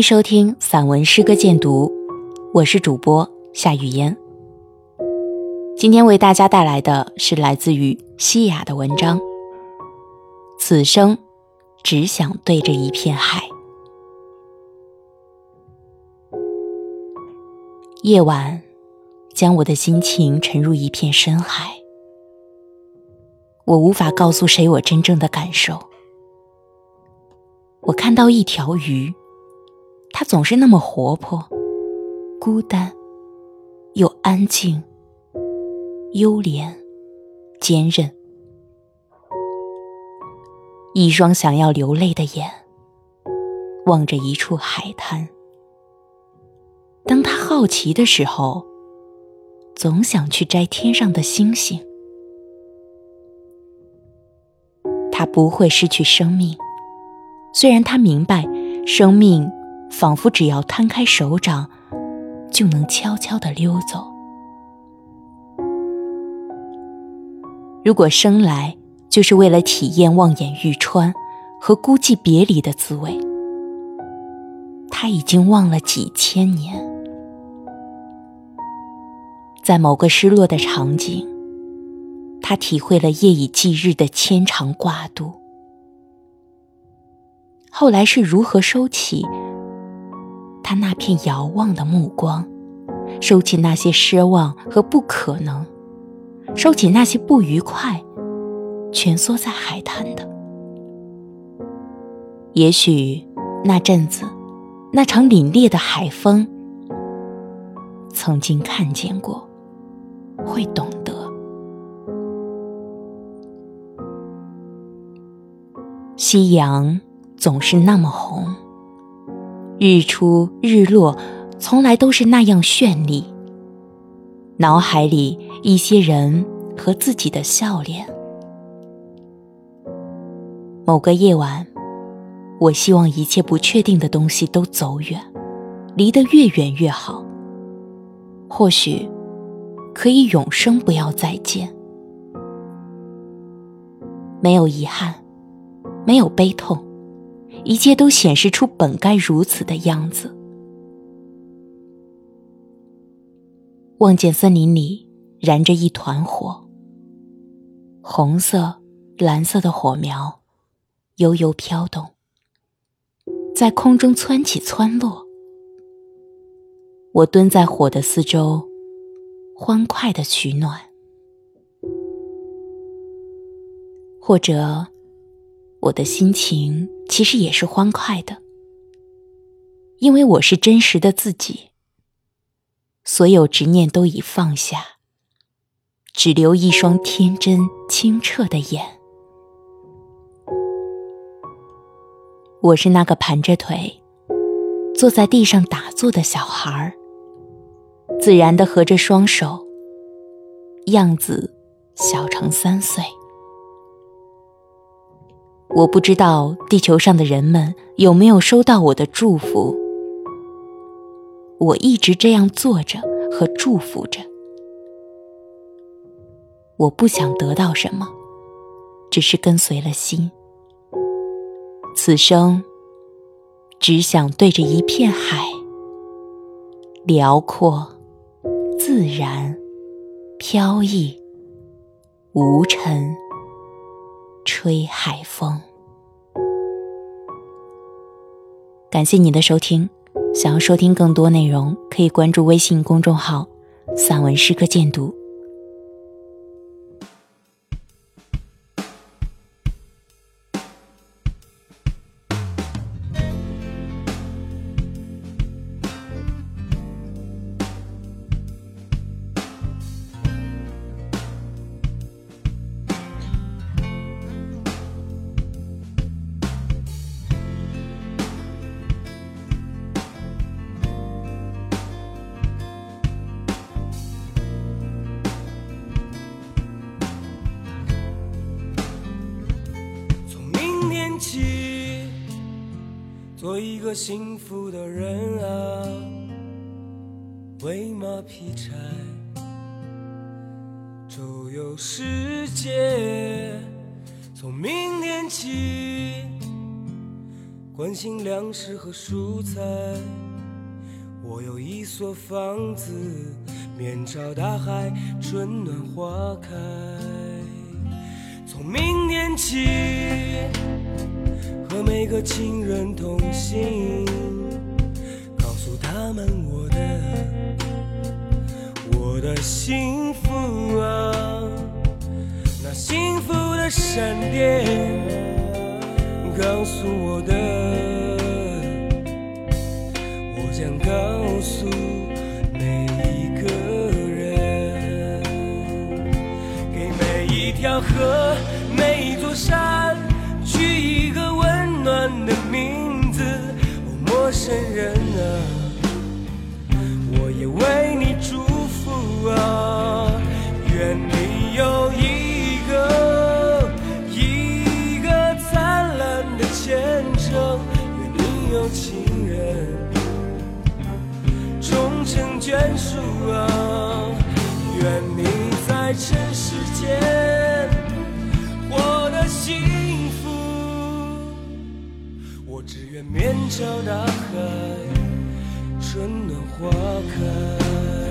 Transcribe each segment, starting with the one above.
迎收听散文诗歌鉴读，我是主播夏雨嫣。今天为大家带来的是来自于西雅的文章。此生只想对着一片海。夜晚将我的心情沉入一片深海，我无法告诉谁我真正的感受。我看到一条鱼。他总是那么活泼、孤单，又安静、优廉、坚韧。一双想要流泪的眼，望着一处海滩。当他好奇的时候，总想去摘天上的星星。他不会失去生命，虽然他明白生命。仿佛只要摊开手掌，就能悄悄地溜走。如果生来就是为了体验望眼欲穿和孤寂别离的滋味，他已经忘了几千年。在某个失落的场景，他体会了夜以继日的牵肠挂肚。后来是如何收起？他那片遥望的目光，收起那些失望和不可能，收起那些不愉快，蜷缩在海滩的。也许那阵子，那场凛冽的海风，曾经看见过，会懂得。夕阳总是那么红。日出日落，从来都是那样绚丽。脑海里一些人和自己的笑脸。某个夜晚，我希望一切不确定的东西都走远，离得越远越好。或许可以永生不要再见，没有遗憾，没有悲痛。一切都显示出本该如此的样子。望见森林里燃着一团火，红色、蓝色的火苗悠悠飘动，在空中蹿起蹿落。我蹲在火的四周，欢快的取暖，或者。我的心情其实也是欢快的，因为我是真实的自己。所有执念都已放下，只留一双天真清澈的眼。我是那个盘着腿坐在地上打坐的小孩儿，自然的合着双手，样子小成三岁。我不知道地球上的人们有没有收到我的祝福。我一直这样坐着和祝福着。我不想得到什么，只是跟随了心。此生只想对着一片海，辽阔、自然、飘逸、无尘。吹海风。感谢你的收听，想要收听更多内容，可以关注微信公众号“散文诗歌鉴读”。做一个幸福的人啊，喂马劈柴，周游世界。从明天起。关心粮食和蔬菜。我有一所房子，面朝大海，春暖花开。从明天起，和每个亲人同行，告诉他们我的我的幸福啊，那幸福的闪电，告诉我的。我将告诉每一个人，给每一条河、每一座山陌生人啊，我也为你祝福啊，愿你有一个一个灿烂的前程，愿你有情人。终成眷属啊！愿你在尘世间活得幸福。我只愿面朝大海，春暖花开。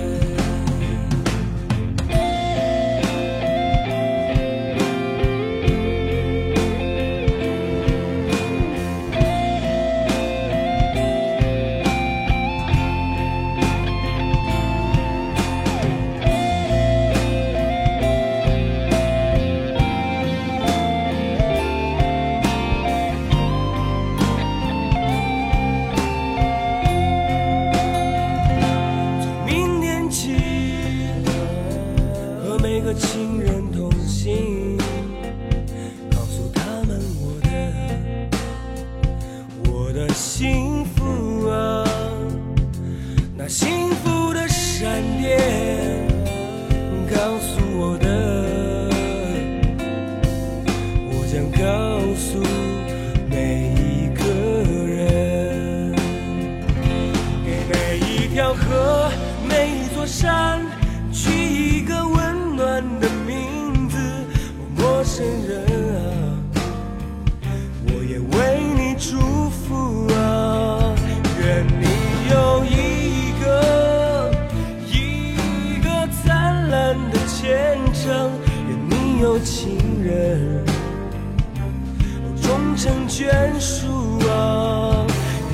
成眷属啊！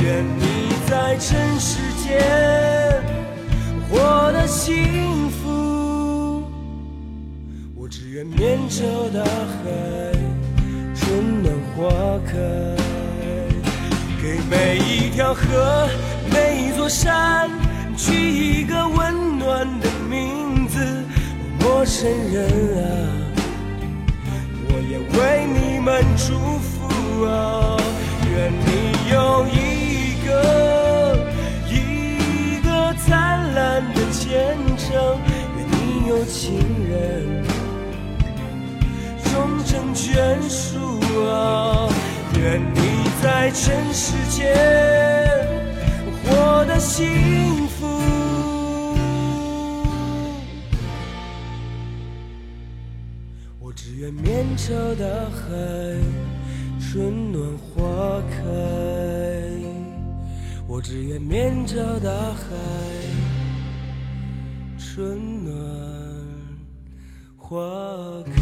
愿你在尘世间活得幸福。我只愿面朝大海，春暖花开。给每一条河、每一座山取一个温暖的名字。陌生人啊！我也为你们祝福啊！愿你有一个一个灿烂的前程，愿你有情人终成眷属啊！愿你在尘世间活得幸福。我只愿面朝大海，春暖花开。我只愿面朝大海，春暖花开。